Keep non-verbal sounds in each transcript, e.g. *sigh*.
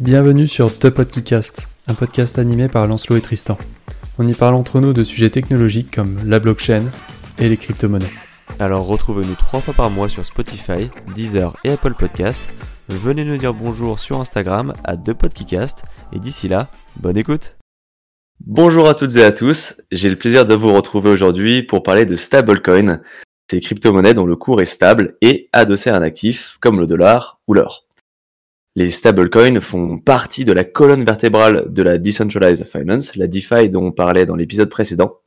Bienvenue sur The Podcast, un podcast animé par Lancelot et Tristan. On y parle entre nous de sujets technologiques comme la blockchain et les crypto-monnaies. Alors retrouvez-nous trois fois par mois sur Spotify, Deezer et Apple Podcast. Venez nous dire bonjour sur Instagram à ThePodcast et d'ici là, bonne écoute. Bonjour à toutes et à tous, j'ai le plaisir de vous retrouver aujourd'hui pour parler de stablecoin, ces crypto-monnaies dont le cours est stable et adossé à un actif comme le dollar ou l'or. Les stablecoins font partie de la colonne vertébrale de la Decentralized Finance, la DeFi dont on parlait dans l'épisode précédent.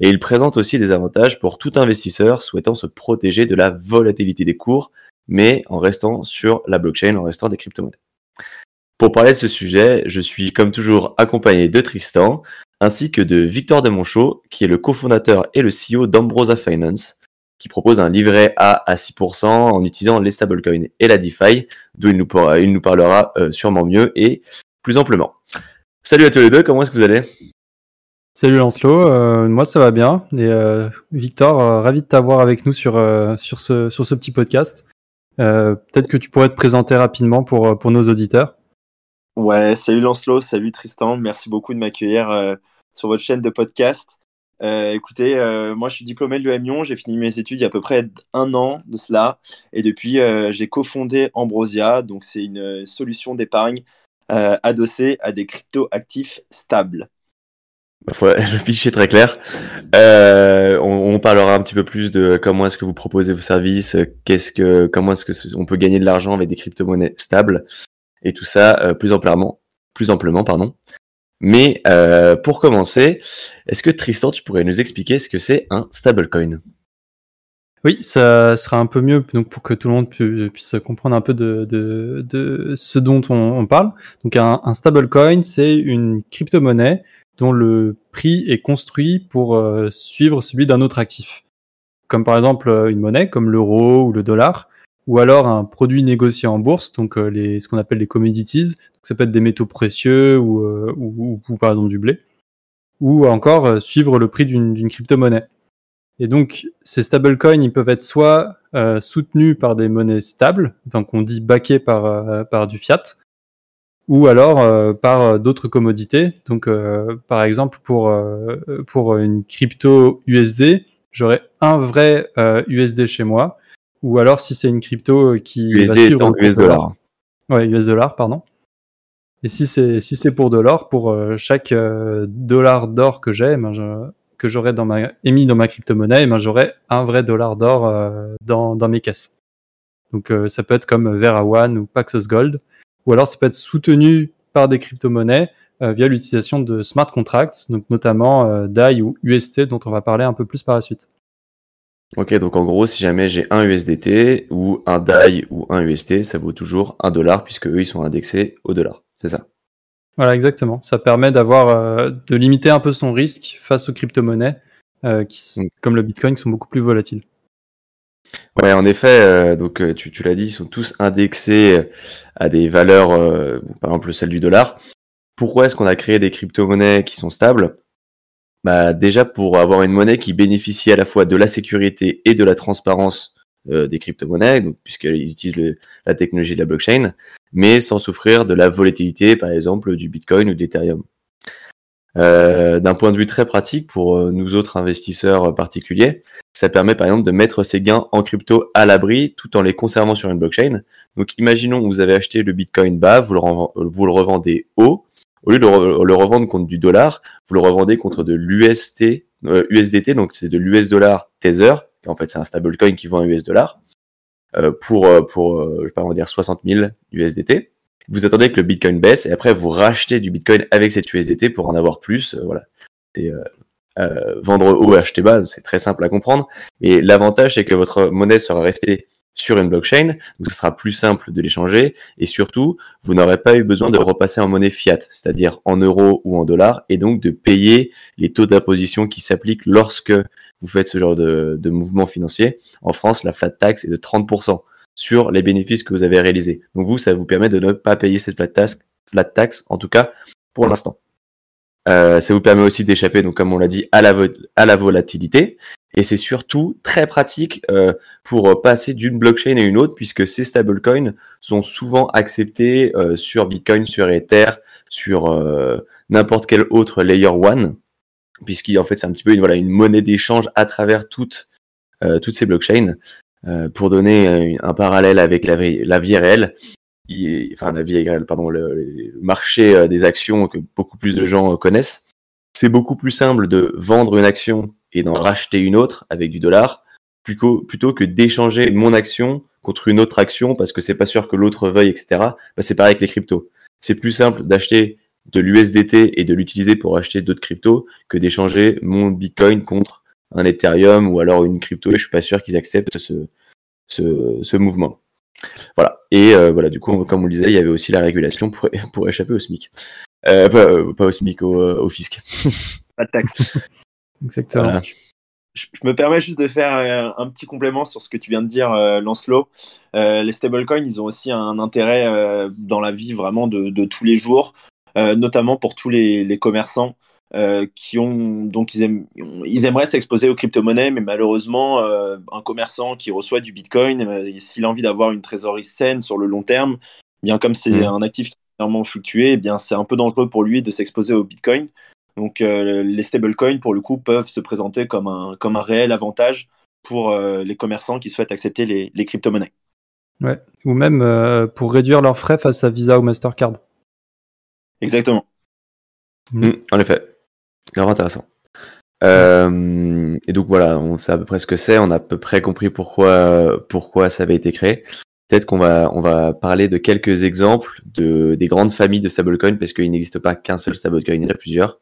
Et ils présentent aussi des avantages pour tout investisseur souhaitant se protéger de la volatilité des cours, mais en restant sur la blockchain, en restant des crypto-monnaies. Pour parler de ce sujet, je suis comme toujours accompagné de Tristan, ainsi que de Victor Demonchot, qui est le cofondateur et le CEO d'Ambrosa Finance, qui propose un livret A à 6% en utilisant les stablecoins et la DeFi, d'où il nous, il nous parlera euh, sûrement mieux et plus amplement. Salut à tous les deux, comment est-ce que vous allez? Salut Lancelot, euh, moi ça va bien. Et euh, Victor, ravi de t'avoir avec nous sur, sur, ce, sur ce petit podcast. Peut-être que tu pourrais te présenter rapidement pour, pour nos auditeurs. Ouais, salut Lancelot, salut Tristan, merci beaucoup de m'accueillir sur votre chaîne de podcast. Euh, écoutez, euh, moi je suis diplômé de l'EM j'ai fini mes études il y a à peu près un an de cela, et depuis euh, j'ai cofondé Ambrosia, donc c'est une solution d'épargne adossée à des crypto-actifs stables. Ouais, *laughs* le fichier est très clair. On, on, parlera un petit peu plus de comment est-ce que vous proposez vos services, qu'est-ce que, comment est-ce que on peut gagner de l'argent avec des crypto-monnaies stables, et tout ça plus amplement, plus amplement, pardon. Mais euh, pour commencer, est-ce que Tristan, tu pourrais nous expliquer ce que c'est un stablecoin? Oui, ça sera un peu mieux donc pour que tout le monde puisse comprendre un peu de, de, de ce dont on, parle. Donc un, stablecoin, c'est une crypto-monnaie dont le prix est construit pour euh, suivre celui d'un autre actif. Comme par exemple une monnaie comme l'euro ou le dollar, ou alors un produit négocié en bourse, donc euh, les, ce qu'on appelle les commodities. Donc ça peut être des métaux précieux ou, euh, ou, ou, par exemple du blé, ou encore euh, suivre le prix d'une crypto-monnaie. Et donc ces stablecoins, ils peuvent être soit soutenus par des monnaies stables, donc on dit backés par, par du fiat, ou alors par d'autres commodités. Donc par exemple pour, pour une crypto USD, j'aurais un vrai USD chez moi ou alors si c'est une crypto euh, qui USD étant US dollar. Ouais, US dollar, pardon. Et si c'est si c'est pour de l'or, pour euh, chaque euh, dollar d'or que j'ai, ben, que j'aurais dans ma émis dans ma crypto-monnaie, ben, j'aurai un vrai dollar d'or dans, dans mes caisses. Donc ça peut être comme Vera One ou Paxos Gold, ou alors ça peut être soutenu par des crypto-monnaies via l'utilisation de smart contracts, donc notamment DAI ou UST dont on va parler un peu plus par la suite. Ok, donc en gros, si jamais j'ai un USDT ou un DAI ou un UST, ça vaut toujours un dollar puisque eux, ils sont indexés au dollar. C'est ça. Voilà, exactement. Ça permet d'avoir, euh, de limiter un peu son risque face aux crypto-monnaies, euh, qui, mm. comme le Bitcoin, qui sont beaucoup plus volatiles. Ouais, en effet, euh, donc tu, tu l'as dit, ils sont tous indexés à des valeurs, par exemple celle du dollar. Pourquoi est-ce qu'on a créé des crypto-monnaies qui sont stables? Bah, déjà pour avoir une monnaie qui bénéficie à la fois de la sécurité et de la transparence euh, des crypto-monnaies, puisqu'ils utilisent la technologie de la blockchain, mais sans souffrir de la volatilité, par exemple, du Bitcoin ou de l'Ethereum. Euh, D'un point de vue très pratique pour euh, nous autres investisseurs particuliers, ça permet par exemple de mettre ses gains en crypto à l'abri tout en les conservant sur une blockchain. Donc imaginons que vous avez acheté le Bitcoin bas, le, vous le revendez haut, au lieu de le revendre contre du dollar, vous le revendez contre de l'UST, euh, USDT, donc c'est de l'US dollar Tether, en fait c'est un stablecoin qui vend un US dollar, euh, pour, euh, pour euh, je vais pas en dire 60 000 USDT. Vous attendez que le Bitcoin baisse et après vous rachetez du Bitcoin avec cette USDT pour en avoir plus. voilà. Vendre haut, acheter bas, c'est très simple à comprendre. Et l'avantage c'est que votre monnaie sera restée sur une blockchain, donc ce sera plus simple de l'échanger et surtout, vous n'aurez pas eu besoin de repasser en monnaie fiat, c'est-à-dire en euros ou en dollars, et donc de payer les taux d'imposition qui s'appliquent lorsque vous faites ce genre de, mouvement financier. En France, la flat tax est de 30% sur les bénéfices que vous avez réalisés. Donc vous, ça vous permet de ne pas payer cette flat tax, flat tax en tout cas pour l'instant. Euh, ça vous permet aussi d'échapper, donc comme on l'a dit, à la volatilité. Et c'est surtout très pratique euh, pour passer d'une blockchain à une autre, puisque ces stablecoins sont souvent acceptés euh, sur Bitcoin, sur Ether, sur euh, n'importe quel autre layer one, puisqu'en fait c'est un petit peu une, voilà, une monnaie d'échange à travers toutes, toutes ces blockchains. pour donner un parallèle avec la vie, la vie réelle, enfin la vie réelle, pardon, le marché des actions que beaucoup plus de gens connaissent, c'est beaucoup plus simple de vendre une action et d'en racheter une autre avec du dollar plutôt, plutôt que d'échanger mon action contre une autre action parce que c'est pas sûr que l'autre veuille, etc. Bah, c'est pareil avec les cryptos. C'est plus simple d'acheter de l'USDT et de l'utiliser pour acheter d'autres cryptos que d'échanger mon Bitcoin contre un Ethereum ou alors une crypto et je suis pas sûr qu'ils acceptent ce, ce, ce, mouvement. Voilà. Et euh, voilà, du coup, comme on le disait, il y avait aussi la régulation pour, pour échapper au SMIC. Euh, pas, euh, pas, au SMIC, au, au fisc. Pas de taxe. *laughs* Exactement. Je, me permets juste de faire euh, un, petit complément sur ce que tu viens de dire, euh, Lancelot. Euh, les stablecoins, ils ont aussi un intérêt dans la vie vraiment de, tous les jours, notamment pour tous les, commerçants qui ont donc ils, ils aimeraient s'exposer aux crypto-monnaies, mais malheureusement, un commerçant qui reçoit du Bitcoin, s'il a envie d'avoir une trésorerie saine sur le long terme, bien comme c'est mmh. un actif qui est énormément fluctué, eh bien c'est un peu dangereux pour lui de s'exposer au Bitcoin. Donc euh, les stablecoins, pour le coup, peuvent se présenter comme un, comme un réel avantage pour euh, les commerçants qui souhaitent accepter les, les crypto-monnaies. Ouais. Ou même euh, pour réduire leurs frais face à Visa ou Mastercard. Exactement. Mm. Mm, en effet. Grave intéressant. et donc voilà, on sait à peu près ce que c'est, on a à peu près compris pourquoi, pourquoi ça avait été créé. Peut-être qu'on va, on va parler de quelques exemples de, des grandes familles de stablecoins, parce qu'il n'existe pas qu'un seul stablecoin, il y en a plusieurs.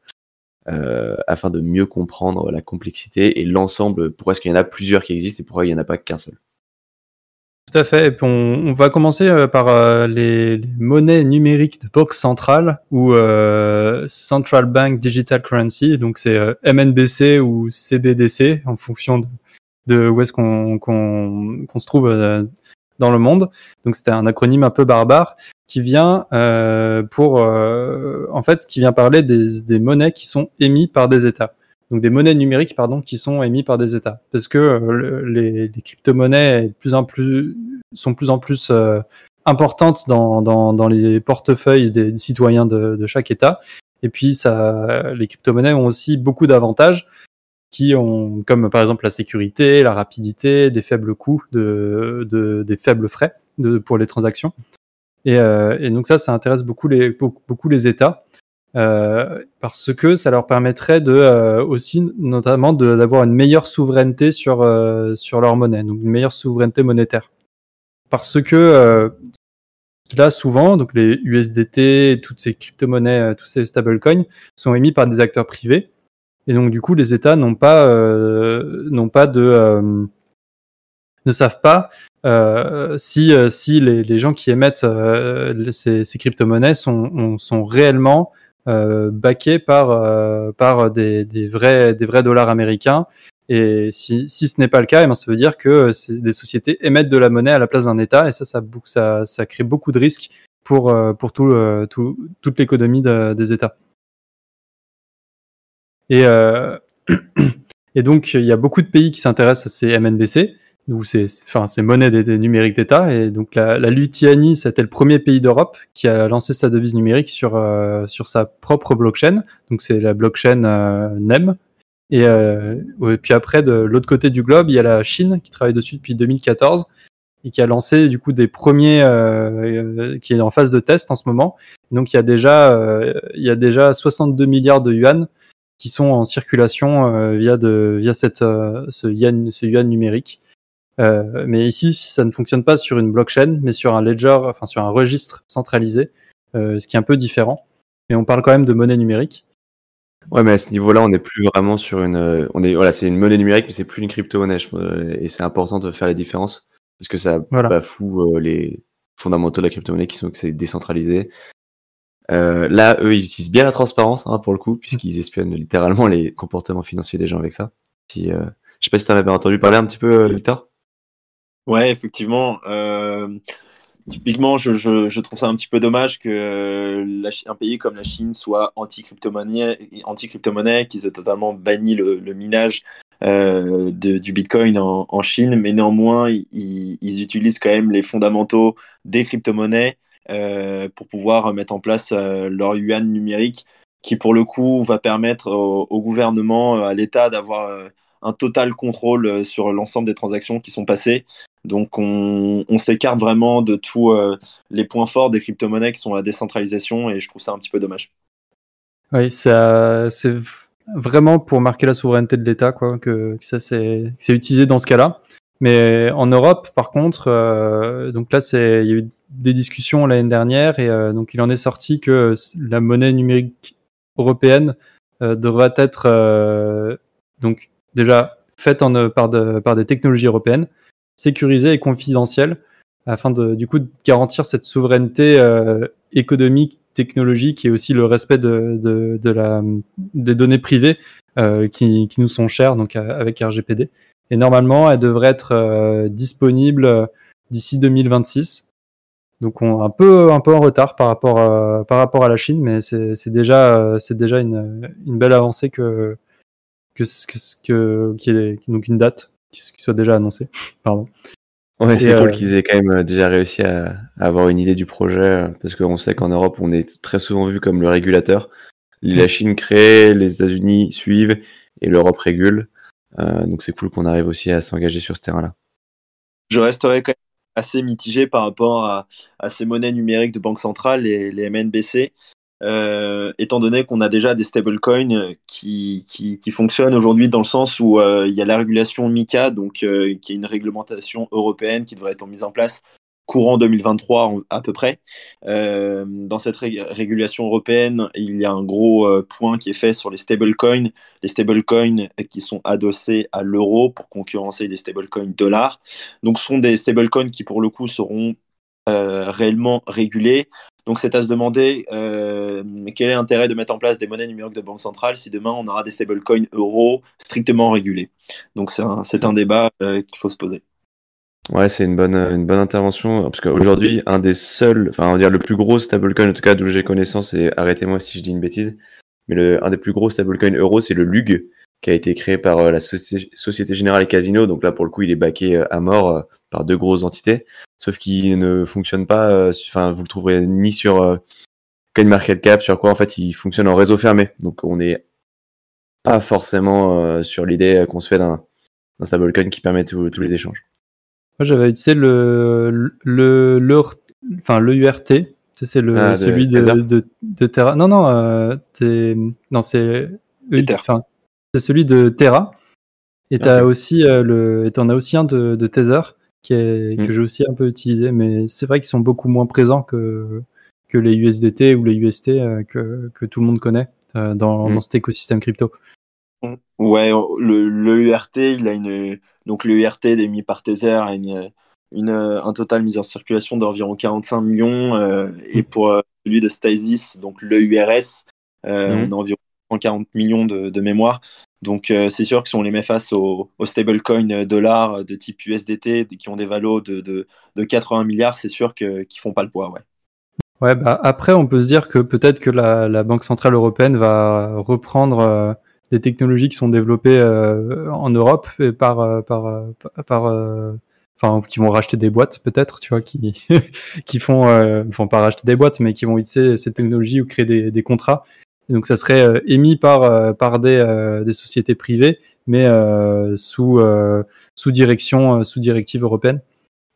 Euh, afin de mieux comprendre la complexité et l'ensemble, pourquoi est-ce qu'il y en a plusieurs qui existent et pourquoi il n'y en a pas qu'un seul. Tout à fait. Et puis on, va commencer euh, par euh, les, monnaies numériques de banque centrale ou Central Bank Digital Currency. Donc c'est MNBC ou CBDC en fonction de, où est-ce qu'on se trouve dans le monde. Donc c'était un acronyme un peu barbare qui vient euh, pour euh, en fait qui vient parler des, des, monnaies qui sont émises par des États. Donc des monnaies numériques pardon qui sont émises par des États parce que euh, les, les crypto-monnaies plus en plus sont plus en plus euh, importantes dans, dans, dans, les portefeuilles des, citoyens de, de, chaque État. Et puis ça, les crypto-monnaies ont aussi beaucoup d'avantages qui ont, comme par exemple la sécurité, la rapidité, des faibles coûts, de, de des faibles frais de, pour les transactions. Et, euh, et, donc ça, ça intéresse beaucoup les, beaucoup, les États euh, parce que ça leur permettrait de euh, aussi, notamment, d'avoir une meilleure souveraineté sur euh, sur leur monnaie, donc une meilleure souveraineté monétaire. Parce que euh, là, souvent, donc les USDT, toutes ces crypto-monnaies, tous ces stablecoins sont émis par des acteurs privés. Et donc du coup, les États n'ont pas n'ont pas de ne savent pas euh, si, euh, si les, gens qui émettent euh, ces, crypto-monnaies sont, sont réellement euh, backés par, euh, par des, des, vrais, des vrais dollars américains. Et si, si ce n'est pas le cas, eh ben, ça veut dire que des sociétés émettent de la monnaie à la place d'un État, et ça, ça, ça, ça crée beaucoup de risques pour, pour tout, tout, toute l'économie de, des États. Et, *clears throat* et donc, il y a beaucoup de pays qui s'intéressent à ces MNBC, ou c'est enfin c'est monnaie des, numériques d'État. Et donc la, la Lituanie c'était le premier pays d'Europe qui a lancé sa devise numérique sur euh, sur sa propre blockchain. Donc c'est la blockchain euh, NEM et, euh, et, puis après de l'autre côté du globe il y a la Chine qui travaille dessus depuis 2014 et qui a lancé du coup des premiers euh, qui est en phase de test en ce moment. Donc il y a déjà il y a déjà 62 milliards de yuan qui sont en circulation via de via cette ce yuan ce yuan numérique euh, mais ici, ça ne fonctionne pas sur une blockchain, mais sur un ledger, enfin sur un registre centralisé, euh, ce qui est un peu différent. Mais on parle quand même de monnaie numérique. Ouais, mais à ce niveau-là, on n'est plus vraiment sur une. Euh, on est voilà, c'est une monnaie numérique, mais c'est plus une crypto-monnaie. Et c'est important de faire la différence parce que ça voilà. bafoue les fondamentaux de la crypto-monnaie qui sont que c'est décentralisé. Euh, là, eux, ils utilisent bien la transparence hein, pour le coup, puisqu'ils espionnent littéralement les comportements financiers des gens avec ça. Si, euh... Je sais pas si tu en avais entendu parler un petit peu, Victor. Ouais, effectivement. Euh, typiquement, je, je, je, trouve ça un petit peu dommage que euh, la, un pays comme la Chine soit anti-crypto-monnaie, anti-crypto-monnaie, qu'ils aient totalement banni le, le minage du Bitcoin en, Chine, mais néanmoins, ils, utilisent quand même les fondamentaux des crypto-monnaies pour pouvoir mettre en place leur yuan numérique, qui pour le coup va permettre au gouvernement, à l'État d'avoir un total contrôle sur l'ensemble des transactions qui sont passées donc on, s'écarte vraiment de tous euh, les points forts des crypto-monnaies qui sont la décentralisation et je trouve ça un petit peu dommage. Oui, c'est vraiment pour marquer la souveraineté de l'État quoi, que, ça c'est utilisé dans ce cas-là. Mais en Europe, par contre, euh, donc là, il y a eu des discussions l'année dernière et euh, donc il en est sorti que la monnaie numérique européenne devrait être donc déjà faite en, par, par des technologies européennes sécurisé et confidentiel afin de, du coup, de garantir cette souveraineté euh, économique, technologique et aussi le respect de, de, la, des données privées euh, qui, qui, nous sont chères, donc avec RGPD. Et normalement, elle devrait être euh, disponible d'ici 2026. Donc on est un peu un peu en retard par rapport à, par rapport à la Chine, mais c'est déjà c'est déjà une, une belle avancée que que que, qui est donc une date qui, soit déjà annoncé. *laughs* Pardon. Ouais, c'est cool euh, qu'ils aient quand même euh, déjà réussi à, avoir une idée du projet, euh, parce qu'on sait qu'en Europe, on est très souvent vu comme le régulateur. La mm. Chine crée, les États-Unis suivent, et l'Europe régule. Donc c'est cool qu'on arrive aussi à s'engager sur ce terrain-là. Je resterai quand même assez mitigé par rapport à, ces monnaies numériques de banque centrale, les, les MNBC. Euh, étant donné qu'on a déjà des stablecoins euh, qui, qui, fonctionnent aujourd'hui dans le sens où euh, il y a la régulation MICA, donc qui est une réglementation européenne qui devrait être mise en place courant 2023 à peu près. dans cette régulation européenne, il y a un gros point qui est fait sur les stablecoins, les stablecoins qui sont adossés à l'euro pour concurrencer les stablecoins dollars. Donc ce sont des stablecoins qui pour le coup seront réellement régulés. Donc c'est à se demander euh, quel est l'intérêt de mettre en place des monnaies numériques de banque centrale si demain on aura des stablecoins euros strictement régulés. Donc c'est un, débat euh, qu'il faut se poser. Ouais, c'est une bonne, une bonne intervention parce qu'aujourd'hui, un des seuls, enfin, on va dire le plus gros stablecoin, en tout cas d'où j'ai connaissance, et arrêtez-moi si je dis une bêtise, mais le, un des plus gros stablecoins euros, c'est le LUG, qui a été créé par euh, la Société Générale et Casino. Donc là, pour le coup, il est baqué à mort par deux grosses entités sauf qu'il ne fonctionne pas. Euh, enfin, vous le trouverez ni sur euh, CoinMarketCap, sur quoi en fait il fonctionne en réseau fermé. Donc on n'est pas forcément euh, sur l'idée qu'on se fait d'un stablecoin qui permet tous les échanges. Moi j'avais utilisé le le enfin le URT, c'est le ah, celui de, de, Terra. Non non, euh, non c'est c'est celui de Terra. Et t'as aussi le, et t'en as aussi un de, de Tether qui mm. que j'ai aussi un peu utilisé, mais c'est vrai qu'ils sont beaucoup moins présents que, que les USDT ou les UST euh, que, que, tout le monde connaît euh, dans, mm. dans, cet écosystème crypto. Ouais, le, le, URT, il a une, donc le URT émis par Tether a une, une, un total mis en circulation d'environ 45 millions, euh, et mm. pour celui de Stasis, donc le URS, on a environ 140 millions de, de mémoire. Donc euh, c'est sûr que si on les met face aux, stablecoins dollars de type USDT qui ont des valos de, de, 80 milliards, c'est sûr qu'ils ne font pas le poids. Ouais. Ouais, bah après, on peut se dire que peut-être que la, Banque Centrale Européenne va reprendre euh, des technologies qui sont développées euh, en Europe par, par, par enfin, qui vont racheter des boîtes peut-être, tu vois, qui, *laughs* qui font, pas racheter des boîtes, mais qui vont utiliser ces technologies ou créer des, contrats donc ça serait euh, émis par, euh, par des, euh, des sociétés privées, mais sous, sous, direction, sous directive européenne.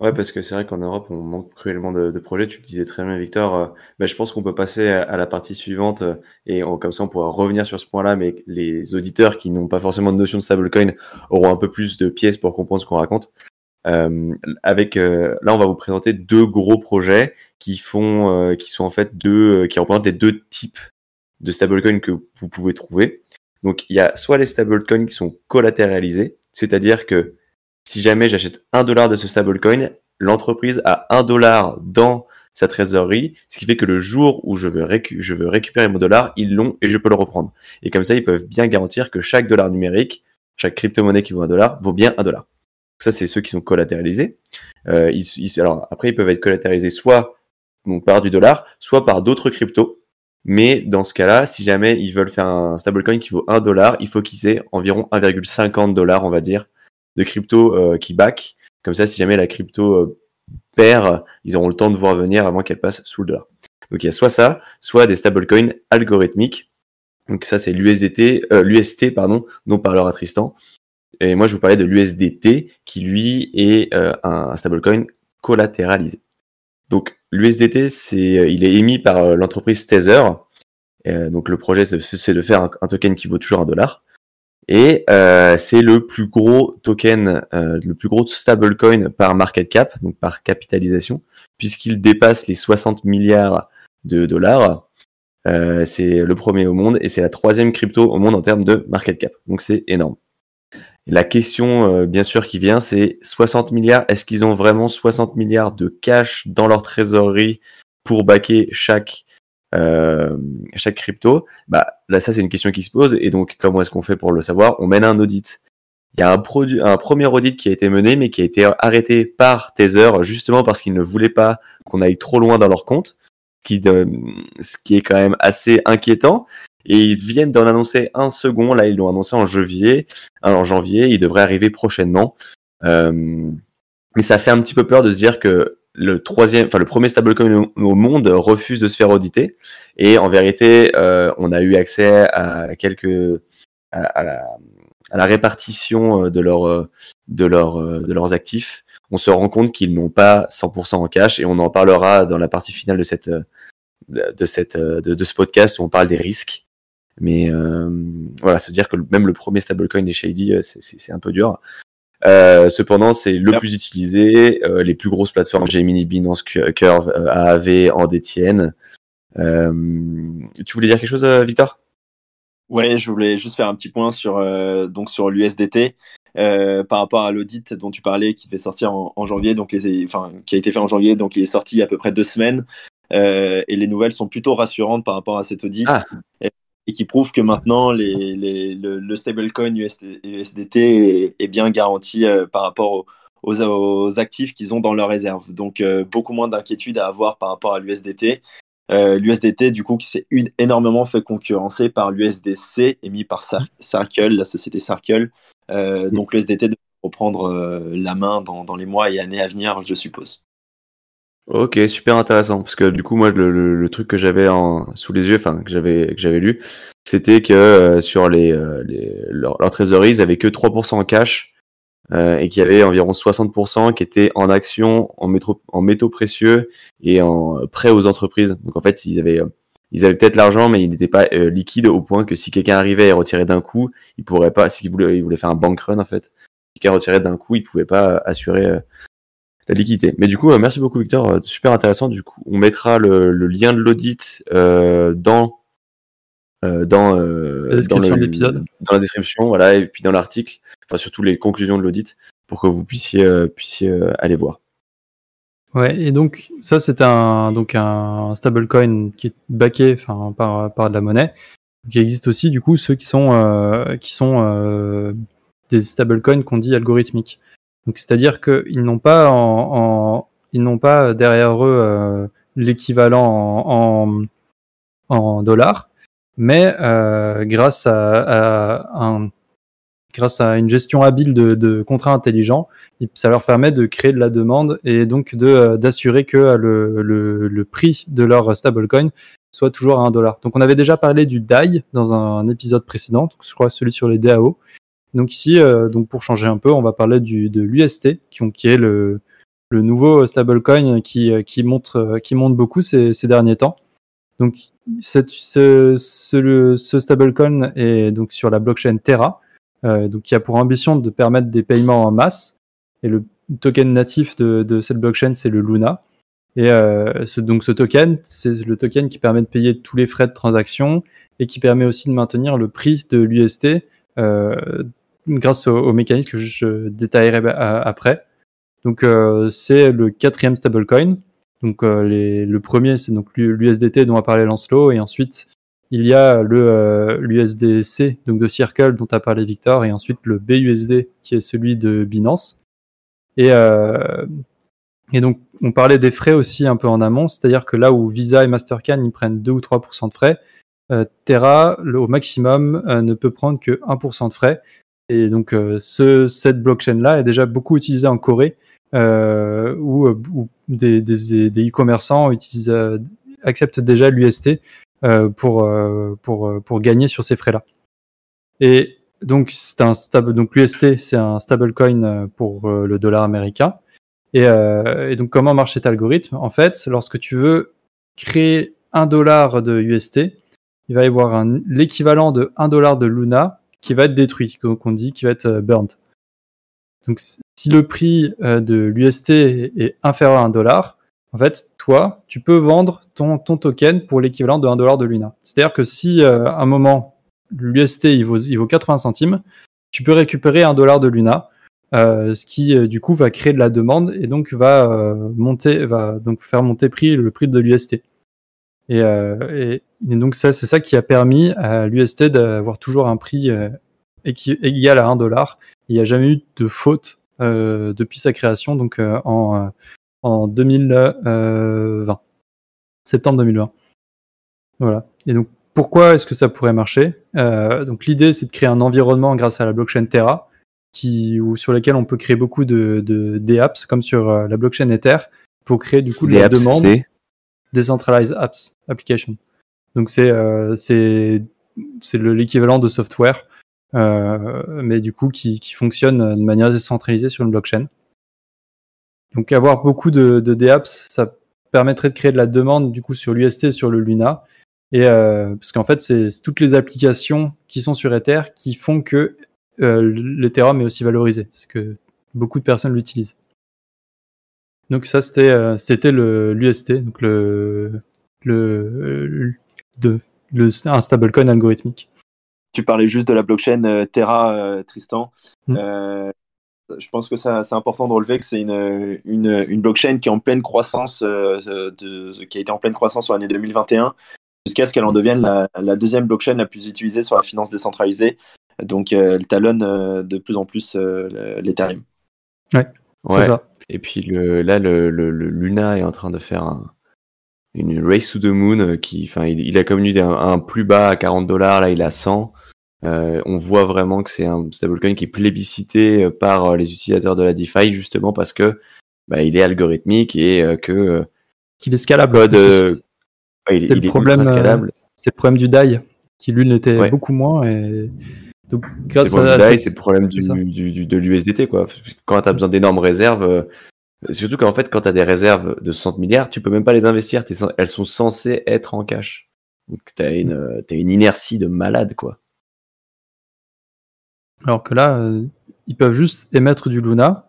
Ouais, parce que c'est vrai qu'en Europe, on manque cruellement de, projets. Tu le disais très bien, Victor. Ben, je pense qu'on peut passer à, la partie suivante et comme ça, on pourra revenir sur ce point-là. Mais les auditeurs qui n'ont pas forcément de notion de stablecoin auront un peu plus de pièces pour comprendre ce qu'on raconte. avec là, on va vous présenter deux gros projets qui font, qui sont en fait deux, qui représentent les deux types de stablecoins que vous pouvez trouver. Donc il y a soit les stablecoins qui sont collatéralisés, c'est-à-dire que si jamais j'achète un dollar de ce stablecoin, l'entreprise a un dollar dans sa trésorerie, ce qui fait que le jour où je veux, récupérer mon dollar, ils l'ont et je peux le reprendre. Et comme ça, ils peuvent bien garantir que chaque dollar numérique, chaque crypto-monnaie qui vaut un dollar, vaut bien un dollar. Ça, c'est ceux qui sont collatéralisés. Euh, alors après, ils peuvent être collatéralisés soit par du dollar, soit par d'autres cryptos Mais dans ce cas-là, si jamais ils veulent faire un stablecoin qui vaut 1 dollar, il faut qu'ils aient environ 1,50 dollars, on va dire, de crypto euh, qui back. Comme ça, si jamais la crypto euh, perd, ils auront le temps de voir venir avant qu'elle passe sous le dollar. Donc il y a soit ça, soit des stablecoins algorithmiques. Donc ça, c'est l'USDT, euh, l'UST, pardon, dont parlera Tristan. Et moi, je vous parlais de l'USDT, qui lui est un stablecoin collatéralisé. Donc l'USDT, c'est, il est émis par l'entreprise Tether. donc le projet, c'est de faire un, token qui vaut toujours un dollar. Et euh, c'est le plus gros token, euh, le plus gros stablecoin par market cap, donc par capitalisation, puisqu'il dépasse les 60 milliards de dollars. Euh, c'est le premier au monde et c'est la troisième crypto au monde en termes de market cap. Donc c'est énorme. la question, bien sûr, qui vient, c'est 60 milliards. Est-ce qu'ils ont vraiment 60 milliards de cash dans leur trésorerie pour backer chaque euh, chaque crypto, bah là ça c'est une question qui se pose et donc comment est-ce qu'on fait pour le savoir? On mène un audit. Il y a un, premier audit qui a été mené mais qui a été arrêté par Tether justement parce qu'ils ne voulaient pas qu'on aille trop loin dans leur compte, ce qui, est quand même assez inquiétant. Et ils viennent d'en annoncer un second, là ils l'ont annoncé en janvier, en janvier, il devrait arriver prochainement. Euh, mais ça fait un petit peu peur de se dire que le troisième, enfin le premier stablecoin au monde refuse de se faire auditer. Et en vérité, euh, on a eu accès à quelques à, la, répartition euh, euh, de leur de leurs actifs. On se rend compte qu'ils n'ont pas 100% en cash et on en parlera dans la partie finale de cette de cette de, ce podcast où on parle des risques. Mais voilà, se dire que même le premier stablecoin est shady, c'est un peu dur. Euh, cependant, c'est le plus utilisé. Euh, les plus grosses plateformes, Gemini, Binance, Curve, euh, AAV en détiennent. tu voulais dire quelque chose, Victor? Ouais, je voulais juste faire un petit point sur donc sur l'USDT. par rapport à l'audit dont tu parlais qui devait sortir en, janvier, donc les, enfin, qui a été fait en janvier, donc il est sorti il y a à peu près deux semaines. et les nouvelles sont plutôt rassurantes par rapport à cet audit. Ah et qui prouve que maintenant les, les, le, stablecoin USDT est, bien garanti euh, par rapport aux, aux, actifs qu'ils ont dans leur réserve. Donc euh, beaucoup moins d'inquiétude à avoir par rapport à l'USDT. Euh, L'USDT, du coup, qui s'est énormément fait concurrencer par l'USDC émis par Circle, la société Circle. donc l'USDT devrait reprendre la main dans, dans les mois et années à venir, je suppose. Ok, super intéressant. Parce que du coup, moi, le, le, truc que j'avais sous les yeux, enfin que j'avais que j'avais lu, c'était que euh, sur les, euh, les leur, trésorerie, ils avaient que 3% en cash euh, et qu'il y avait environ 60% qui étaient en actions, en, métro, en métaux précieux et en prêts aux entreprises. Donc en fait, ils avaient ils avaient peut-être l'argent, mais il n'était pas liquide au point que si quelqu'un arrivait et retirait d'un coup, il pourrait pas. S'il voulait, il voulait faire un bank run en fait, si quelqu'un retirait d'un coup, il pouvait pas assurer la liquidité. Mais du coup, euh, merci beaucoup Victor, euh, super intéressant. Du coup, on mettra le, lien de l'audit euh, dans dans, la description de l'épisode, dans la description, voilà, et puis dans l'article, enfin surtout les conclusions de l'audit, pour que vous puissiez puissiez aller voir. Ouais, et donc ça c'est un donc un stablecoin qui est backé enfin par par de la monnaie. qui existe aussi du coup ceux qui sont qui sont des stablecoins qu'on dit algorithmiques. Donc c'est-à-dire qu'ils n'ont pas en, ils n'ont pas derrière eux euh, l'équivalent en, en, dollars, mais euh, grâce à, une gestion habile de, contrats intelligents, ça leur permet de créer de la demande et donc de euh, d'assurer que le, prix de leur stablecoin soit toujours à un dollar. Donc on avait déjà parlé du DAI dans un épisode précédent, je crois celui sur les DAO. Donc ici, euh, pour changer un peu, on va parler du, de l'UST, qui, est le, nouveau stablecoin qui, euh, euh, monte beaucoup ces, derniers temps. Donc ce, ce, stablecoin est donc sur la blockchain Terra, qui a pour ambition de permettre des paiements en masse. Et le token natif de, cette blockchain, c'est le Luna. Et donc ce token, c'est le token qui permet de payer tous les frais de transaction et qui permet aussi de maintenir le prix de l'UST grâce au, mécanisme que je détaillerai après. Donc euh, c'est le quatrième stablecoin. Donc euh, le premier c'est donc l'USDT dont a parlé Lancelot et ensuite il y a le euh, l'USDC donc de Circle dont a parlé Victor et ensuite le BUSD qui est celui de Binance. Et, donc, on parlait des frais aussi un peu en amont, c'est-à-dire que là où Visa et Mastercard ils prennent 2 ou 3% de frais, Terra, au maximum, ne peut prendre que 1% de frais. Et donc, euh, ce, cette blockchain-là est déjà beaucoup utilisée en Corée, euh, où, où, des, des, des e-commerçants utilisent, acceptent déjà l'UST pour, pour, pour gagner sur ces frais-là. Et donc, c'est un stable, donc l'UST, c'est un stablecoin pour le dollar américain. Et, euh, et, donc, comment marche cet algorithme? En fait, lorsque tu veux créer un dollar de UST, il va y avoir l'équivalent de 1 dollar de Luna qui va être détruit, donc on dit qui va être euh, burned. Donc, si le prix euh, de l'UST est inférieur à 1 dollar, en fait, toi, tu peux vendre ton, token pour l'équivalent de 1 dollar de Luna. C'est-à-dire que si euh, à un moment, l'UST il vaut, il vaut 80 centimes, tu peux récupérer 1 dollar de Luna ce qui du coup va créer de la demande et donc va monter, va donc faire monter le prix de l'UST. Et, et, et, donc ça, c'est ça qui a permis à l'UST d'avoir toujours un prix égal à 1 dollar. Il n'y a jamais eu de faute depuis sa création, donc en, en 2020, septembre 2020. Voilà. Et donc pourquoi est-ce que ça pourrait marcher? Donc l'idée, c'est de créer un environnement grâce à la blockchain Terra qui, ou sur lesquels on peut créer beaucoup de, de des apps, comme sur euh, la blockchain Ether, pour créer du coup de la demande. Decentralized Apps Application. Donc c'est euh, l'équivalent de software, euh, mais du coup qui, fonctionne de manière décentralisée sur une blockchain. Donc avoir beaucoup de, de DApps, ça permettrait de créer de la demande du coup sur l'UST sur le Luna. Et euh, parce qu'en fait, c'est toutes les applications qui sont sur Ether qui font que euh, l'Ethereum est aussi valorisé, c'est que beaucoup de personnes l'utilisent. Donc ça c'était euh, c'était le l'UST, donc le le de le un stablecoin algorithmique. Tu parlais juste de la blockchain euh, Terra, Tristan. Mm. je pense que c'est important de relever que c'est une, une, une, blockchain qui est en pleine croissance, de, qui a été en pleine croissance sur l'année 2021, jusqu'à ce qu'elle en devienne la, la, deuxième blockchain la plus utilisée sur la finance décentralisée, donc, euh, elle talonne euh, de plus en plus euh, l'Ethereum. Ouais, ça. Et puis le, là, le, le, Luna est en train de faire un, une race to the moon qui, enfin, il, il, a connu un, un, plus bas à 40 dollars, là il a 100. Euh, on voit vraiment que c'est un stablecoin qui est plébiscité par les utilisateurs de la DeFi justement parce que bah, il est algorithmique et que qu'il est scalable. Ouais, c'est le problème. c'est le problème du DAI qui lui l'était ouais. beaucoup moins et donc, grâce à c'est le problème du, du, de l'USDT, quoi. Quand tu as besoin d'énormes réserves, euh, surtout qu'en fait, quand tu as des réserves de 60 milliards, tu peux même pas les investir. Elles sont censées être en cash. Donc, tu as une, euh, as une inertie de malade, quoi. Alors que là, euh, ils peuvent juste émettre du Luna,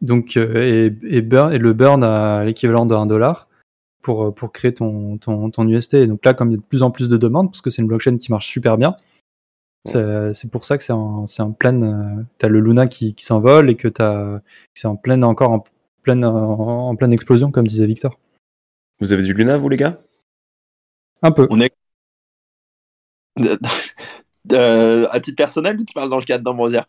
donc, et, et, burn, et le burn à l'équivalent de 1 dollar pour, pour créer ton, ton, ton UST. Et donc là, comme il y a de plus en plus de demandes, parce que c'est une blockchain qui marche super bien, c'est pour ça que c'est en, en, pleine. Euh, t'as le Luna qui, qui s'envole et que c'est en pleine encore en pleine en, en, pleine explosion, comme disait Victor. Vous avez du Luna, vous les gars? Un peu. On est. *laughs* euh, à titre personnel, ou tu parles dans le cadre d'Ambrosia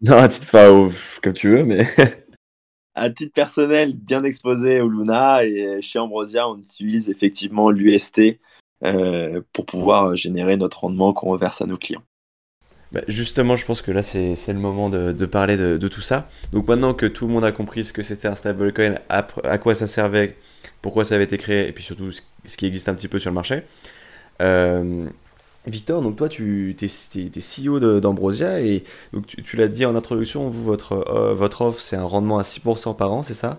Non, à titre, enfin, comme tu veux, mais. *laughs* à titre personnel, bien exposé au Luna et chez Ambrosia, on utilise effectivement l'UST euh, pour pouvoir générer notre rendement qu'on reverse à nos clients. Bah justement, je pense que là, c'est le moment de, parler de, tout ça. Donc maintenant que tout le monde a compris ce que c'était un stablecoin, à, quoi ça servait, pourquoi ça avait été créé, et puis surtout ce qui existe un petit peu sur le marché. Euh, Victor, donc toi, tu es, CEO d'Ambrosia, et tu, l'as dit en introduction, euh, votre offre, c'est un rendement à 6% par an, c'est ça?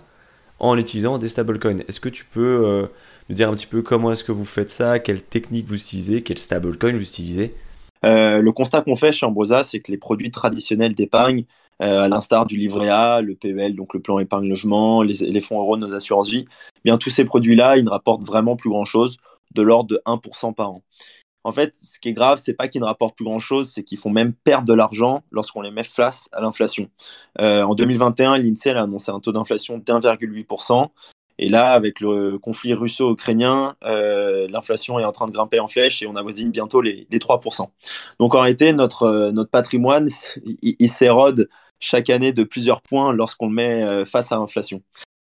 En utilisant des stablecoins. Est-ce que tu peux euh, nous dire un petit peu comment est-ce que vous faites ça, quelle technique vous utilisez, quel stablecoin vous utilisez? Euh, le constat qu'on fait chez Ambrosa, c'est que les produits traditionnels d'épargne, euh, à l'instar du livret A, le PEL, donc le plan épargne logement, les, fonds euros de nos assurances vie, eh bien tous ces produits-là, ils ne rapportent vraiment plus grand-chose, de l'ordre de 1% par an. En fait, ce qui est grave, c'est pas qu'ils ne rapportent plus grand-chose, c'est qu'ils font même perdre de l'argent lorsqu'on les met face à l'inflation. Euh, en 2021, l'INSEE a annoncé un taux d'inflation d'1,8%. Et là, avec le conflit russo-ukrainien, euh, l'inflation est en train de grimper en flèche et on avoisine bientôt les, les 3%. Donc en réalité, notre, euh, notre patrimoine, il, il s'érode chaque année de plusieurs points lorsqu'on le met euh, face à l'inflation.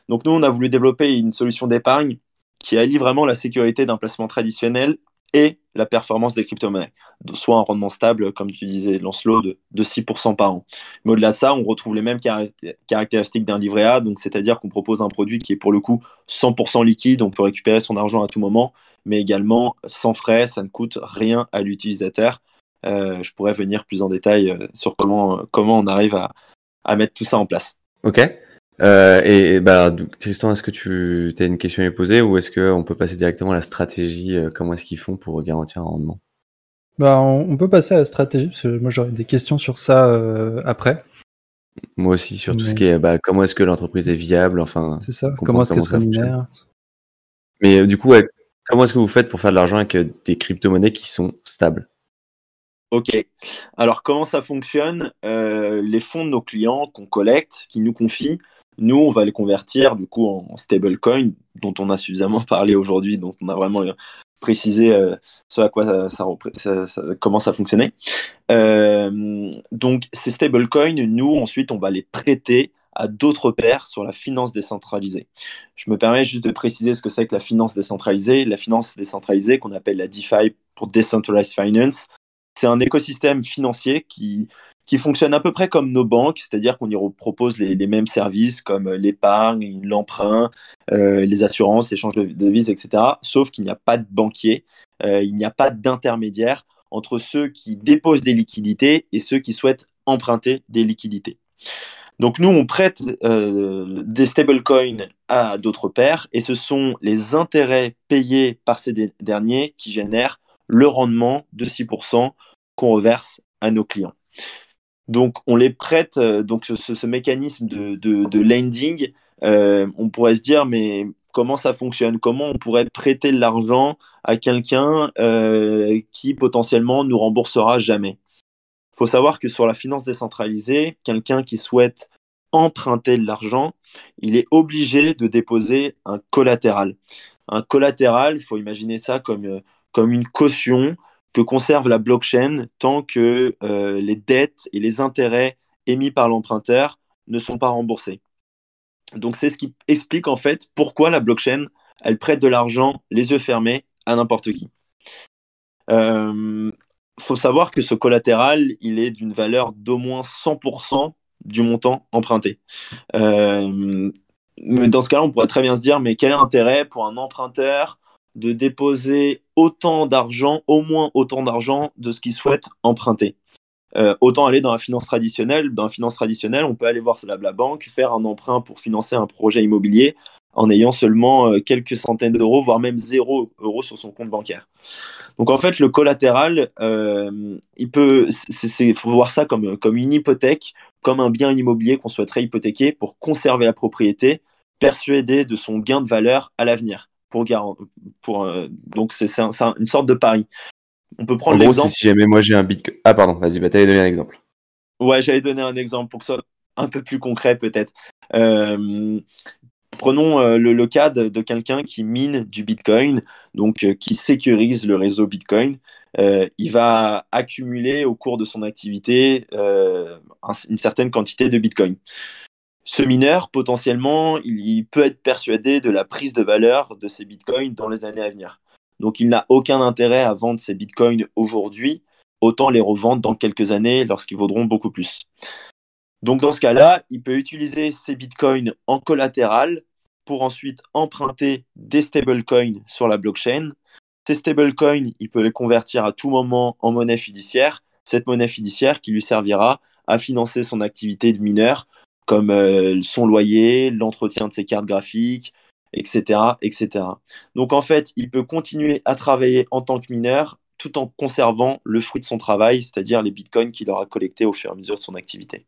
Donc nous, on a voulu développer une solution d'épargne qui allie vraiment la sécurité d'un placement traditionnel et la performance des crypto-monnaies, soit un rendement stable, comme tu disais, Lancelot, de, de 6% par an. Mais au-delà de ça, on retrouve les mêmes caractéristiques d'un livret A, donc c'est-à-dire qu'on propose un produit qui est pour le coup 100% liquide, on peut récupérer son argent à tout moment, mais également sans frais, ça ne coûte rien à l'utilisateur. Euh, je pourrais venir plus en détail euh, sur comment, comment on arrive à, à mettre tout ça en place. Ok. Euh, et, bah, Tristan, est-ce que tu as une question à poser ou est-ce qu'on peut passer directement à la stratégie euh, Comment est-ce qu'ils font pour garantir un rendement? Bah, on, peut passer à la stratégie, parce que moi j'aurais des questions sur ça euh, après. Moi aussi, sur tout ce qui est bah, comment est-ce que l'entreprise est viable, enfin. C'est ça, comment est-ce que ça fonctionne. Mais du coup, comment est-ce que vous faites pour faire de l'argent avec des crypto-monnaies qui sont stables? Ok. Alors, comment ça fonctionne? Les fonds de nos clients qu'on collecte, qui nous confient, nous, on va les convertir du coup en stablecoin, dont on a suffisamment *laughs* parlé aujourd'hui, dont on a vraiment euh, précisé euh, ce à quoi ça, comment ça fonctionnait. Euh, donc, ces stablecoins, nous, ensuite, on va les prêter à d'autres pairs sur la finance décentralisée. Je me permets juste de préciser ce que c'est que la finance décentralisée. La finance décentralisée, qu'on appelle la DeFi pour Decentralized Finance, c'est un écosystème financier qui qui fonctionne à peu près comme nos banques, c'est-à-dire qu'on y propose les, mêmes services comme l'épargne, l'emprunt, euh, les assurances, l'échange de devises, etc. Sauf qu'il n'y a pas de banquier, euh, il n'y a pas d'intermédiaire entre ceux qui déposent des liquidités et ceux qui souhaitent emprunter des liquidités. Donc nous, on prête euh, des stablecoins à d'autres pairs et ce sont les intérêts payés par ces derniers qui génèrent le rendement de 6% qu'on reverse à nos clients. Donc, on les prête, euh, donc ce, mécanisme de, de, lending, euh, on pourrait se dire, mais comment ça fonctionne? Comment on pourrait prêter de l'argent à quelqu'un euh, qui potentiellement nous remboursera jamais? Il faut savoir que sur la finance décentralisée, quelqu'un qui souhaite emprunter de l'argent, il est obligé de déposer un collatéral. Un collatéral, il faut imaginer ça comme, comme une caution que conserve la blockchain tant que euh, les dettes et les intérêts émis par l'emprunteur ne sont pas remboursés. Donc c'est ce qui explique en fait pourquoi la blockchain, elle prête de l'argent les yeux fermés à n'importe qui. Il euh, faut savoir que ce collatéral, il est d'une valeur d'au moins 100% du montant emprunté. Euh, mais dans ce cas-là, on pourrait très bien se dire, mais quel est pour un emprunteur de déposer autant d'argent, au moins autant d'argent de ce qu'ils souhaitent emprunter. Euh, autant aller dans la finance traditionnelle. Dans la finance traditionnelle, on peut aller voir la, la banque, faire un emprunt pour financer un projet immobilier en ayant seulement euh, quelques centaines d'euros, voire même zéro euros sur son compte bancaire. Donc en fait, le collatéral, euh, il peut, faut voir ça comme, comme une hypothèque, comme un bien immobilier qu'on souhaiterait hypothéquer pour conserver la propriété, persuadé de son gain de valeur à l'avenir pour, pour euh, donc c'est une sorte de pari. On peut prendre l'exemple. Si jamais moi j'ai un bitcoin. Ah pardon, vas-y, bah, t'allais donner un exemple. Ouais, j'allais donner un exemple pour que ce soit un peu plus concret peut-être. Euh, prenons euh, le, cas de, quelqu'un qui mine du Bitcoin, donc qui sécurise le réseau Bitcoin. il va accumuler au cours de son activité une certaine quantité de Bitcoin ce mineur, potentiellement, il, peut être persuadé de la prise de valeur de ces bitcoins dans les années à venir. Donc, il n'a aucun intérêt à vendre ces bitcoins aujourd'hui, autant les revendre dans quelques années lorsqu'ils vaudront beaucoup plus. Donc, dans ce cas-là, il peut utiliser ces bitcoins en collatéral pour ensuite emprunter des stablecoins sur la blockchain. Ces stablecoins, il peut les convertir à tout moment en monnaie fiduciaire. Cette monnaie fiduciaire qui lui servira à financer son activité de mineur comme euh, son loyer, l'entretien de ses cartes graphiques, etc., etc. Donc en fait, il peut continuer à travailler en tant que mineur tout en conservant le fruit de son travail, c'est-à-dire les bitcoins qu'il aura collectés au fur et à mesure de son activité.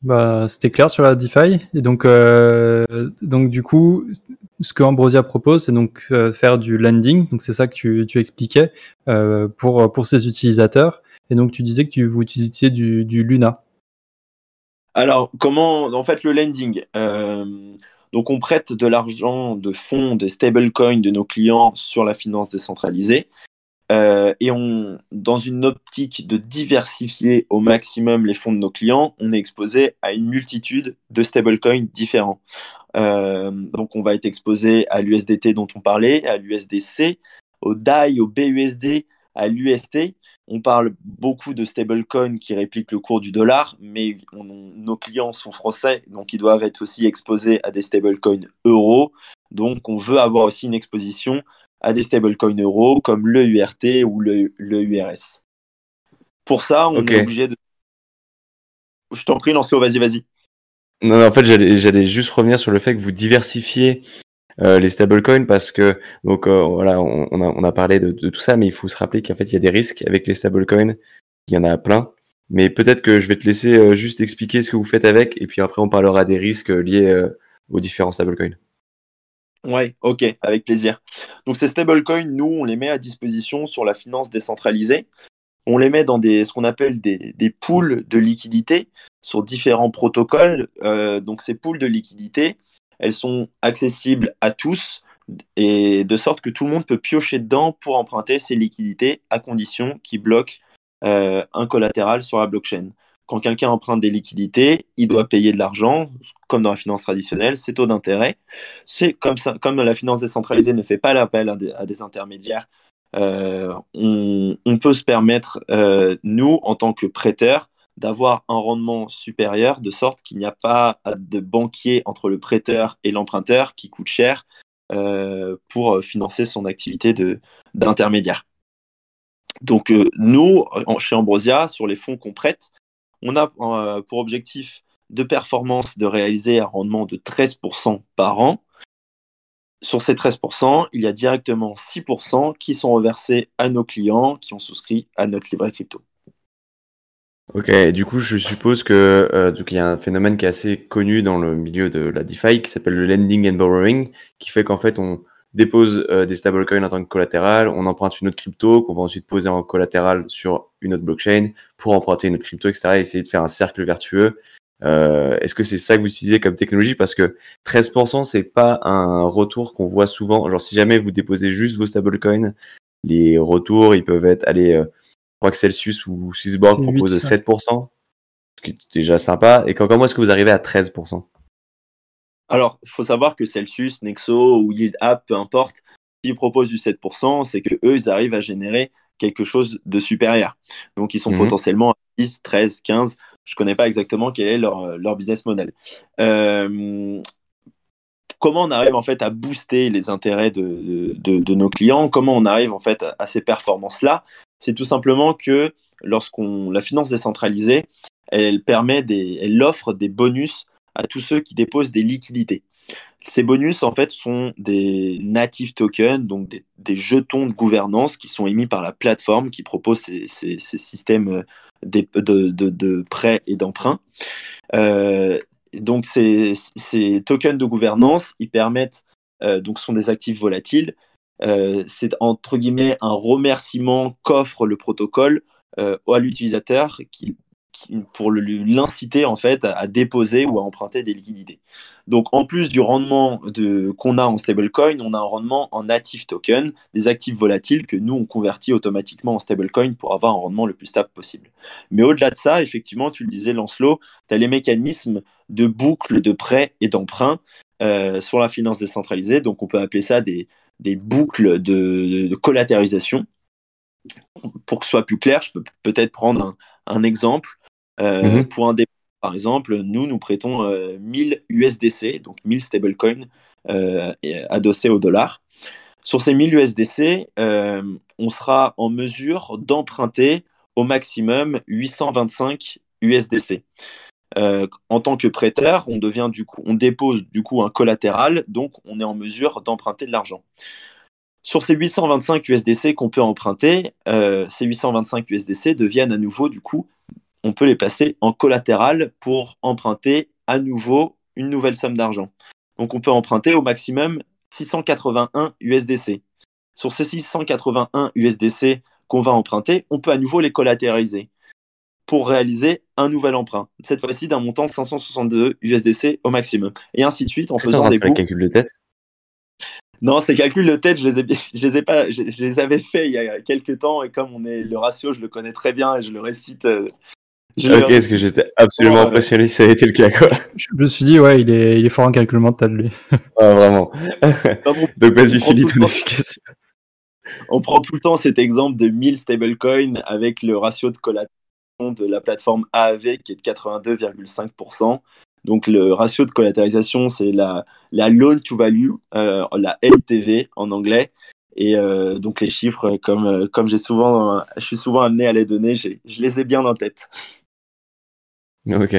Bah, c'était clair sur la DeFi. Et donc, euh, du coup, ce que Ambrosia propose, c'est donc euh, faire du lending. C'est ça que tu, tu expliquais pour pour ses utilisateurs. Et donc tu disais que tu vous utilisiez du Luna. Alors, comment, en fait, le lending. Euh, donc, on prête de l'argent de fonds, des stablecoins de nos clients sur la finance décentralisée. Euh, et dans une optique de diversifier au maximum les fonds de nos clients, on est exposé à une multitude de stablecoins différents. Euh, donc, on va être exposé à l'USDT dont on parlait, à l'USDC, au DAI, au BUSD, à l'UST. On parle beaucoup de stablecoins qui répliquent le cours du dollar, mais nos clients sont français, donc ils doivent être aussi exposés à des stablecoins euros. Donc, on veut avoir aussi une exposition à des stablecoins euros comme le URT ou le, URS. Pour ça, on est obligé de. Je t'en prie, Lancelot, vas-y, vas-y. Non, en fait, j'allais juste revenir sur le fait que vous diversifiez euh, les stablecoins parce que, donc euh, voilà, on, a, parlé de, tout ça, mais il faut se rappeler qu'en fait, il y a des risques avec les stablecoins. Il y en a plein. Mais peut-être que je vais te laisser euh, juste expliquer ce que vous faites avec, et puis après, on parlera des risques liés aux différents stablecoins. Ouais, ok, avec plaisir. Donc ces stablecoins, nous, on les met à disposition sur la finance décentralisée. On les met dans des, ce qu'on appelle des, des pools de liquidité sur différents protocoles. Euh, donc ces pools de liquidité, elles sont accessibles à tous et de sorte que tout le monde peut piocher dedans pour emprunter ces liquidités à condition qu'ils bloquent euh, un collatéral sur la blockchain quand quelqu'un emprunte des liquidités, il doit payer de l'argent, comme dans la finance traditionnelle, c'est taux d'intérêt. Comme la finance décentralisée ne fait pas l'appel à, des intermédiaires, euh, on, peut se permettre, euh, nous, en tant que prêteurs, d'avoir un rendement supérieur, de sorte qu'il n'y a pas de banquier entre le prêteur et l'emprunteur qui coûte cher euh, pour financer son activité d'intermédiaire. Donc nous, chez Ambrosia, sur les fonds qu'on prête, on a euh, pour objectif de performance de réaliser un rendement de 13% par an. Sur ces 13%, il y a directement 6% qui sont reversés à nos clients qui ont souscrit à notre livret crypto. Ok, du coup, je suppose que euh, il y a un phénomène qui est assez connu dans le milieu de la DeFi qui s'appelle le lending and borrowing, qui fait qu'en fait, on dépose euh, des stablecoins en tant que collatéral, on emprunte une autre crypto qu'on va ensuite poser en collatéral sur une autre blockchain pour emprunter une autre crypto, etc. et essayer de faire un cercle vertueux. Euh, Est-ce que c'est ça que vous utilisez comme technologie? Parce que 13%, c'est pas un retour qu'on voit souvent. Genre, si jamais vous déposez juste vos stablecoins, les retours, ils peuvent être, allez, euh, je crois que Celsius ou Swissborg proposent 7%, ce qui est déjà sympa. Et comment est-ce que vous arrivez à 13% alors, il faut savoir que Celsius, Nexo ou Yield App, peu importe, s'ils proposent du 7%, c'est que eux, ils arrivent à générer quelque chose de supérieur. Donc, ils sont mhm. potentiellement à 10, 13, 15. Je ne connais pas exactement quel est leur, leur business model. Euh, comment on arrive en fait à booster les intérêts de, de, nos clients? Comment on arrive en fait à, ces performances-là? C'est tout simplement que lorsqu'on la finance décentralisée, elle permet elle offre des bonus à tous ceux qui déposent des liquidités. Ces bonus, en fait, sont des native tokens, donc des, jetons de gouvernance qui sont émis par la plateforme qui propose ces, systèmes euh, de, prêts et d'emprunts. Euh, donc, ces, tokens de gouvernance, ils permettent, euh, donc, sont des actifs volatiles. C'est entre guillemets un remerciement qu'offre le protocole à l'utilisateur qui pour l'inciter en fait à, déposer ou à emprunter des liquidités. Donc en plus du rendement qu'on a en stablecoin, on a un rendement en native token, des actifs volatiles que nous on convertit automatiquement en stablecoin pour avoir un rendement le plus stable possible. Mais au-delà de ça, effectivement, tu le disais Lancelot, tu as les mécanismes de boucle de prêt et d'emprunt euh, sur la finance décentralisée, donc on peut appeler ça des, boucles de, de, collatéralisation. Pour que ce soit plus clair, je peux peut-être prendre un, un exemple. Euh, mhm. Pour un dépôt, par exemple, nous, nous prêtons 1000 euh, USDC, donc 1000 stablecoins euh, adossés au dollar. Sur ces 1000 USDC, on sera en mesure d'emprunter au maximum 825 USDC. En tant que prêteur, on dépose du coup un collatéral, donc on est en mesure d'emprunter de l'argent. Sur ces 825 USDC qu'on peut emprunter, ces 825 USDC deviennent à nouveau du coup on peut les placer en collatéral pour emprunter à nouveau une nouvelle somme d'argent. Donc on peut emprunter au maximum 681 USDC. Sur ces 681 USDC qu'on va emprunter, on peut à nouveau les collatéraliser pour réaliser un nouvel emprunt. Cette fois-ci d'un montant 562 USDC au maximum. Et ainsi de suite en faisant des calcul de tête Non, ces calculs de tête, je les, ai, je les ai pas, je, les avais faits il y a quelques temps et comme on est le ratio, je le connais très bien et je le récite. Euh, je ok, parce que j'étais absolument euh, impressionné si ça a été le cas, quoi. *laughs* Je me suis dit, ouais, il est, il est fort en calcul mental, lui. *laughs* ah, vraiment. *laughs* Donc, vas-y, finis ton explication. On prend tout le temps cet exemple de 1000 stablecoins avec le ratio de collatéral de la plateforme AAV qui est de 82,5%. Donc le ratio de collatéralisation, c'est la, la loan to value, euh, la LTV en anglais. Et euh, donc les chiffres, comme, euh, comme j'ai souvent, je suis souvent amené à les donner, je les ai bien en tête. Ok.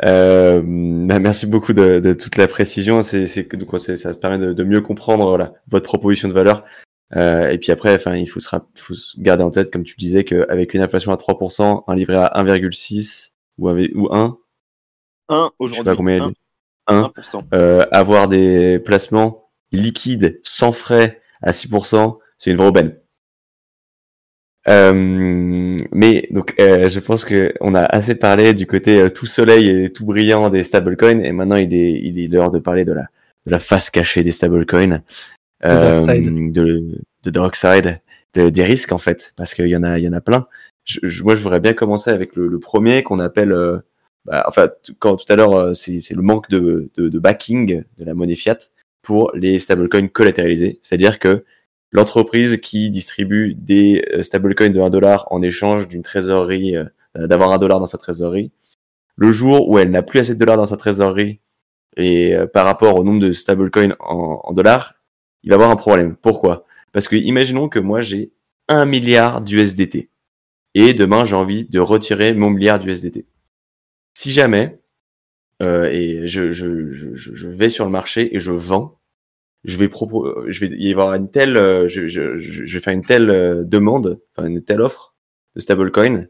Bah, merci beaucoup de, toute la précision. C'est, ça permet de, mieux comprendre voilà, votre proposition de valeur. Et puis après, enfin, il faut, se, faut garder en tête, comme tu disais, qu'avec une inflation à 3%, un livret à 1,6 ou, ou 1, 1 aujourd'hui. combien 1, 1%. Euh, avoir des placements liquides sans frais à 6%, c'est une vraie aubaine. Euh, mais donc, euh, je pense que on a assez parlé du côté euh, tout soleil et tout brillant des stablecoins, et maintenant il est il est l'heure de parler de la de la face cachée des stablecoins, euh, de de dark side, de, des risques en fait, parce qu'il y en a il y en a plein. Je, moi, je voudrais bien commencer avec le, le premier qu'on appelle bah, enfin, quand tout à l'heure, euh, c'est le manque de, de, de, backing de la monnaie fiat pour les stablecoins collatéralisés. C'est-à-dire que l'entreprise qui distribue des euh, stablecoins de 1 dollar en échange d'une trésorerie, euh, d'avoir un dollar dans sa trésorerie, le jour où elle n'a plus assez de dollars dans sa trésorerie et par rapport au nombre de stablecoins en, en dollars, il va avoir un problème. Pourquoi? Parce que imaginons que moi j'ai un milliard d'USDT et demain j'ai envie de retirer mon milliard d'USDT si jamais, euh, et je, vais sur le marché et je vends, je vais je vais y avoir une telle, euh, je, vais faire une telle euh, demande, une telle offre de stablecoin.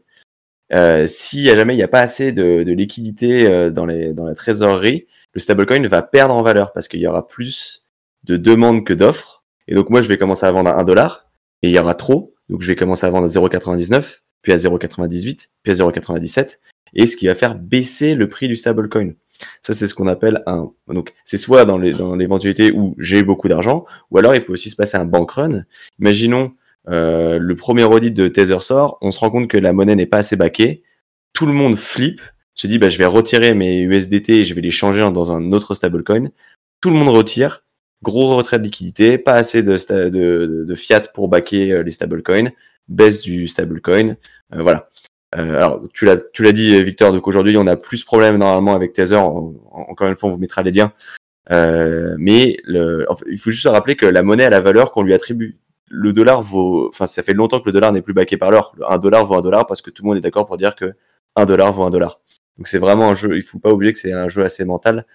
Si jamais il n'y a pas assez de, de liquidité dans, dans la trésorerie, le stablecoin va perdre en valeur parce qu'il y aura plus de demandes que d'offres. Et donc moi, je vais commencer à vendre à 1 dollar et il y aura trop. Donc je vais commencer à vendre à 0,99, puis à 0,98, puis à 0,97 et ce qui va faire baisser le prix du stablecoin. Ça, c'est ce qu'on appelle un. Donc, c'est soit dans l'éventualité où j'ai beaucoup d'argent, ou alors il peut aussi se passer un bank run. Imaginons euh, le premier audit de Tether sort, on se rend compte que la monnaie n'est pas assez baquée, tout le monde flippe, se dit bah je vais retirer mes USDT et je vais les changer dans un autre stablecoin. Tout le monde retire, gros retrait de liquidité, pas assez de, fiat pour baquer euh, les stablecoins, baisse du stablecoin, euh, voilà. Euh, alors, tu l'as, tu l'as dit, Victor, donc aujourd'hui, on a plus de problèmes normalement avec Tether. encore une fois, on vous mettra les liens. Euh, mais le, il faut juste se rappeler que la monnaie a la valeur qu'on lui attribue. Le dollar vaut, enfin, ça fait longtemps que le dollar n'est plus baqué par l'or. Un dollar vaut un dollar parce que tout le monde est d'accord pour dire que un dollar vaut un dollar. Donc c'est vraiment un jeu. Il faut pas oublier que c'est un jeu assez mental.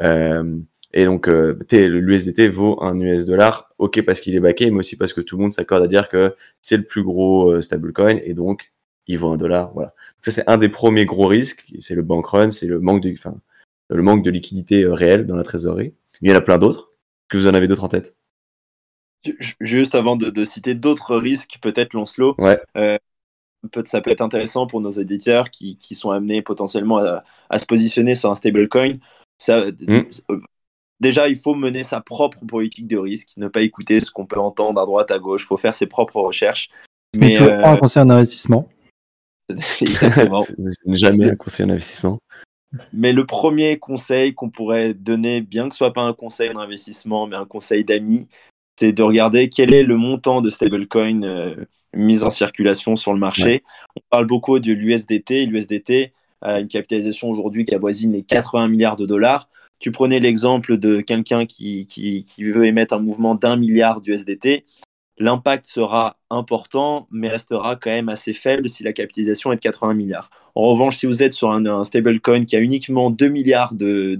Euh, et donc, euh, l'USDT vaut un US dollar, ok parce qu'il est baqué, mais aussi parce que tout le monde s'accorde à dire que c'est le plus gros euh, stablecoin et donc il vaut un dollar. Voilà. Ça, c'est un des premiers gros risques. C'est le bank run, c'est le manque de, enfin, le manque de liquidité euh, réelle dans la trésorerie. Il y en a plein d'autres. Que vous en avez d'autres en tête? Juste avant de, citer d'autres risques, peut-être Lancelot. Ouais. Euh, ça peut être intéressant pour nos éditeurs qui, qui sont amenés potentiellement à, à, se positionner sur un stablecoin. Ça, hmm. Déjà, il faut mener sa propre politique de risque, ne pas écouter ce qu'on peut entendre à droite, à gauche. Il faut faire ses propres recherches. Mais, euh... un conseil d'investissement. *laughs* Exactement. *laughs* jamais un conseil d'investissement. Mais le premier conseil qu'on pourrait donner, bien que ce soit pas un conseil d'investissement, mais un conseil d'amis, c'est de regarder quel est le montant de stablecoin euh, mis en circulation sur le marché. On parle beaucoup de l'USDT. L'USDT a une capitalisation aujourd'hui qui avoisine les 80 milliards de dollars. Tu prenais l'exemple de quelqu'un qui, qui, veut émettre un mouvement d'un milliard d'USDT l'impact sera important, mais restera quand même assez faible si la capitalisation est de 80 milliards. En revanche, si vous êtes sur un, stablecoin qui a uniquement 2 milliards de,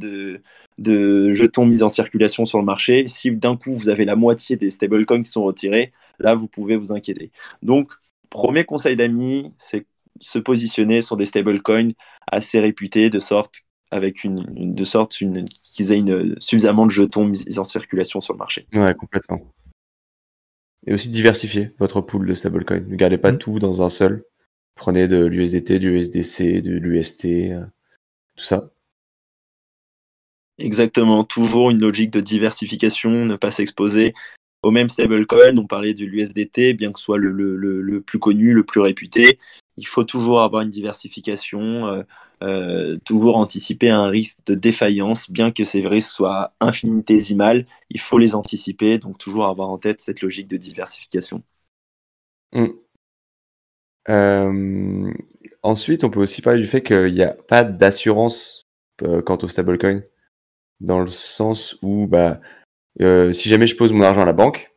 de, jetons mis en circulation sur le marché, si d'un coup vous avez la moitié des stablecoins qui sont retirés, là vous pouvez vous inquiéter. Donc, premier conseil d'amis, c'est se positionner sur des stablecoins assez réputés de sorte avec une, de sorte qu'ils aient une, suffisamment de jetons mis en circulation sur le marché. Ouais, complètement. Et aussi diversifier votre pool de stablecoin. Ne gardez pas mm. tout dans un seul. Prenez de l'USDT, du USDC, de l'UST, euh, tout ça. Exactement, toujours une logique de diversification, ne pas s'exposer au même stablecoin. On parlait de l'USDT, bien que ce soit le, le, le, plus connu, le plus réputé. Il faut toujours avoir une diversification, euh, euh, toujours anticiper un risque de défaillance, bien que ces risques soient infinitésimales. Il faut les anticiper, donc toujours avoir en tête cette logique de diversification. Mm. Euh, ensuite, on peut aussi parler du fait qu'il n'y a pas d'assurance quant au stablecoin dans le sens où bah, euh, si jamais je pose mon argent à la banque,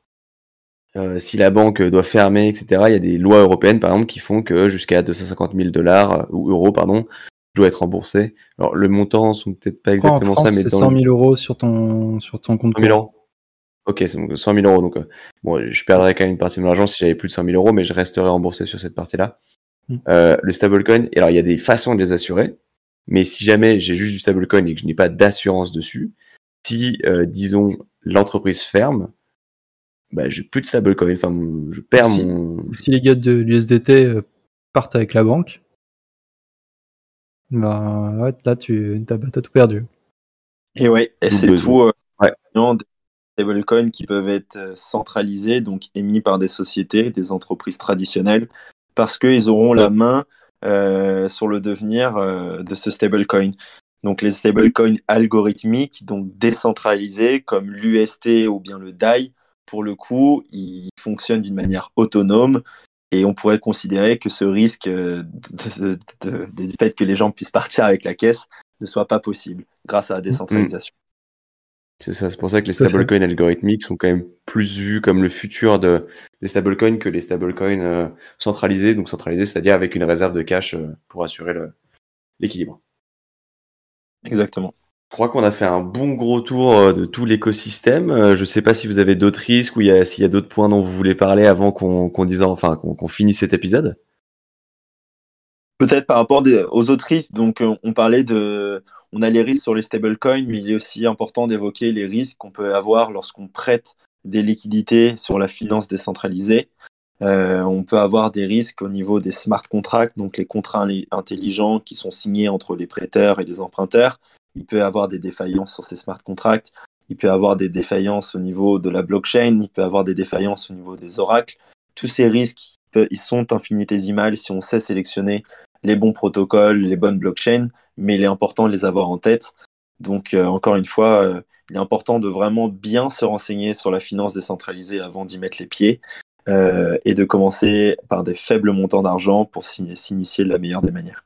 euh, si la banque doit fermer, etc., il y a des lois européennes, par exemple, qui font que jusqu'à 250 000 dollars euh, ou euros, pardon, je dois être remboursé. Alors, le montant sont peut-être pas exactement ça, mais c'est 100 000 euros sur ton, sur ton compte. 100 000 euros. Ok, c'est 100 000 euros. Donc, bon, je perdrais quand même une partie de mon argent si j'avais plus de 100 000 euros, mais je resterais remboursé sur cette partie-là. Hmm. le stablecoin, alors il y a des façons de les assurer. Mais si jamais j'ai juste du stablecoin et que je n'ai pas d'assurance dessus, si, euh, disons, l'entreprise ferme, bah, j'ai plus de stablecoin. Enfin, je perds mon. Si les gars de l'USDT euh, partent avec la banque, bah, ouais, là, tu as, tout perdu. Et ouais, et c'est tout. Euh, ouais. des stablecoins qui peuvent être centralisés, donc émis par des sociétés, des entreprises traditionnelles, parce qu'ils auront la main euh, sur le devenir euh, de ce stablecoin. Donc les stablecoins algorithmiques, donc décentralisés, comme l'UST ou bien le DAI, pour le coup, ils fonctionnent d'une manière autonome et on pourrait considérer que ce risque euh, du fait que les gens puissent partir avec la caisse ne soit pas possible grâce à la décentralisation. C'est ça, c'est pour ça que les stablecoins algorithmiques sont quand même plus vus comme le futur de, des stablecoins que les stablecoins euh, centralisés, donc centralisés, c'est-à-dire avec une réserve de cash euh, pour assurer l'équilibre. Exactement. Je crois qu'on a fait un bon gros tour euh, de tout l'écosystème. Je ne sais pas si vous avez d'autres risques ou s'il y a d'autres points dont vous voulez parler avant qu'on dise, enfin, qu'on finisse cet épisode. Peut-être par rapport aux autres risques. Donc, on parlait de, on a les risques sur les stablecoins, mais il est aussi important d'évoquer les risques qu'on peut avoir lorsqu'on prête des liquidités sur la finance décentralisée. Euh, on peut avoir des risques au niveau des smart contracts, donc les contrats intelligents qui sont signés entre les prêteurs et les emprunteurs. Il peut avoir des défaillances sur ces smart contracts. Il peut avoir des défaillances au niveau de la blockchain. Il peut avoir des défaillances au niveau des oracles. Tous ces risques, ils sont infinitésimales si on sait sélectionner les bons protocoles, les bonnes blockchains, mais il est important de les avoir en tête. Donc, euh, encore une fois, euh, il est important de vraiment bien se renseigner sur la finance décentralisée avant d'y mettre les pieds euh, et de commencer par des faibles montants d'argent pour s'initier de la meilleure des manières.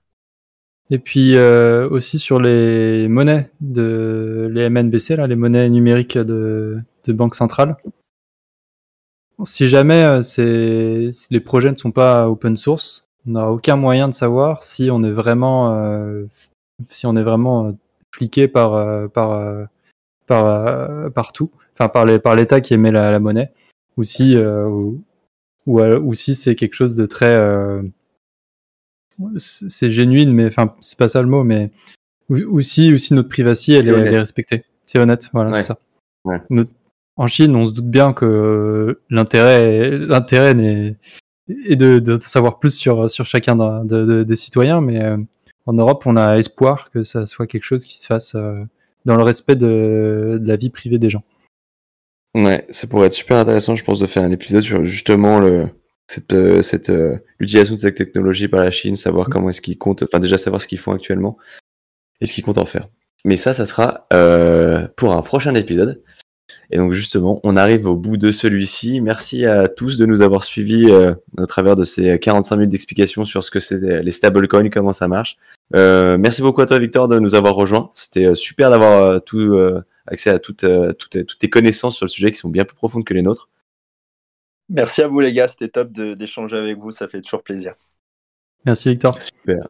Et puis aussi sur les monnaies, de, les MNBC, là, les monnaies numériques de, de banque centrale. Si jamais les projets ne sont pas open source, on n'a aucun moyen de savoir si on est vraiment, euh, si on est vraiment euh, fliqué par, euh, par, par, partout, enfin par les, par l'État qui émet la, monnaie, ou si, ou, si c'est quelque chose de très, c'est génuine, mais enfin c'est pas ça le mot, mais ou, si, notre privacité elle, est, respectée. C'est honnête, voilà, c'est ça. en Chine, on se doute bien que l'intérêt, l'intérêt n'est et de, savoir plus sur, sur chacun des citoyens. Mais euh, en Europe, on a espoir que ça soit quelque chose qui se fasse euh, dans le respect de, la vie privée des gens. Ouais, ça pourrait être super intéressant, je pense, de faire un épisode sur justement le, cette, euh, cette l'utilisation de cette technologie par la Chine, savoir mm. comment est-ce qu'ils comptent, enfin déjà savoir ce qu'ils font actuellement et ce qu'ils comptent en faire. Mais ça, ça sera pour un prochain épisode. Et donc justement, on arrive au bout de celui-ci. Merci à tous de nous avoir suivis euh, au travers de ces 45 minutes d'explication sur ce que c'est les stablecoins, comment ça marche. Euh, merci beaucoup à toi Victor de nous avoir rejoints. C'était euh, super d'avoir tout accès à toutes, toutes, toutes tes connaissances sur le sujet qui sont bien plus profondes que les nôtres. Merci à vous les gars, c'était top d'échanger avec vous, ça fait toujours plaisir. Merci Victor. Super.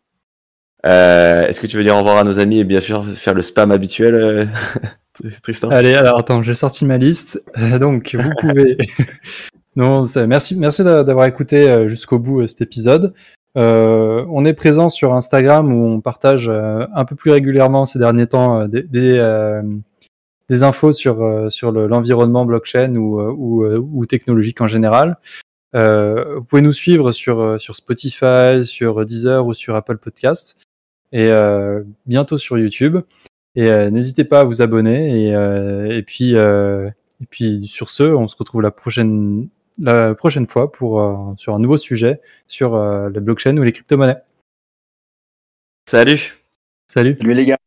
Est-ce que tu veux dire au revoir à nos amis et bien sûr faire le spam habituel *laughs* Tristan? Allez, alors attends, j'ai sorti ma liste. Euh, donc, vous pouvez. *laughs* non, merci, merci d'avoir écouté euh, jusqu'au bout euh, cet épisode. on est présent sur Instagram où on partage un peu plus régulièrement ces derniers temps des, des, infos sur, sur l'environnement blockchain ou, ou, ou, technologique en général. vous pouvez nous suivre sur, sur Spotify, sur Deezer ou sur Apple Podcast et bientôt sur YouTube. Et n'hésitez pas à vous abonner. Et, et puis, et puis sur ce, on se retrouve la prochaine, la prochaine fois pour, sur un nouveau sujet sur la blockchain ou les crypto-monnaies. Salut Salut Salut les gars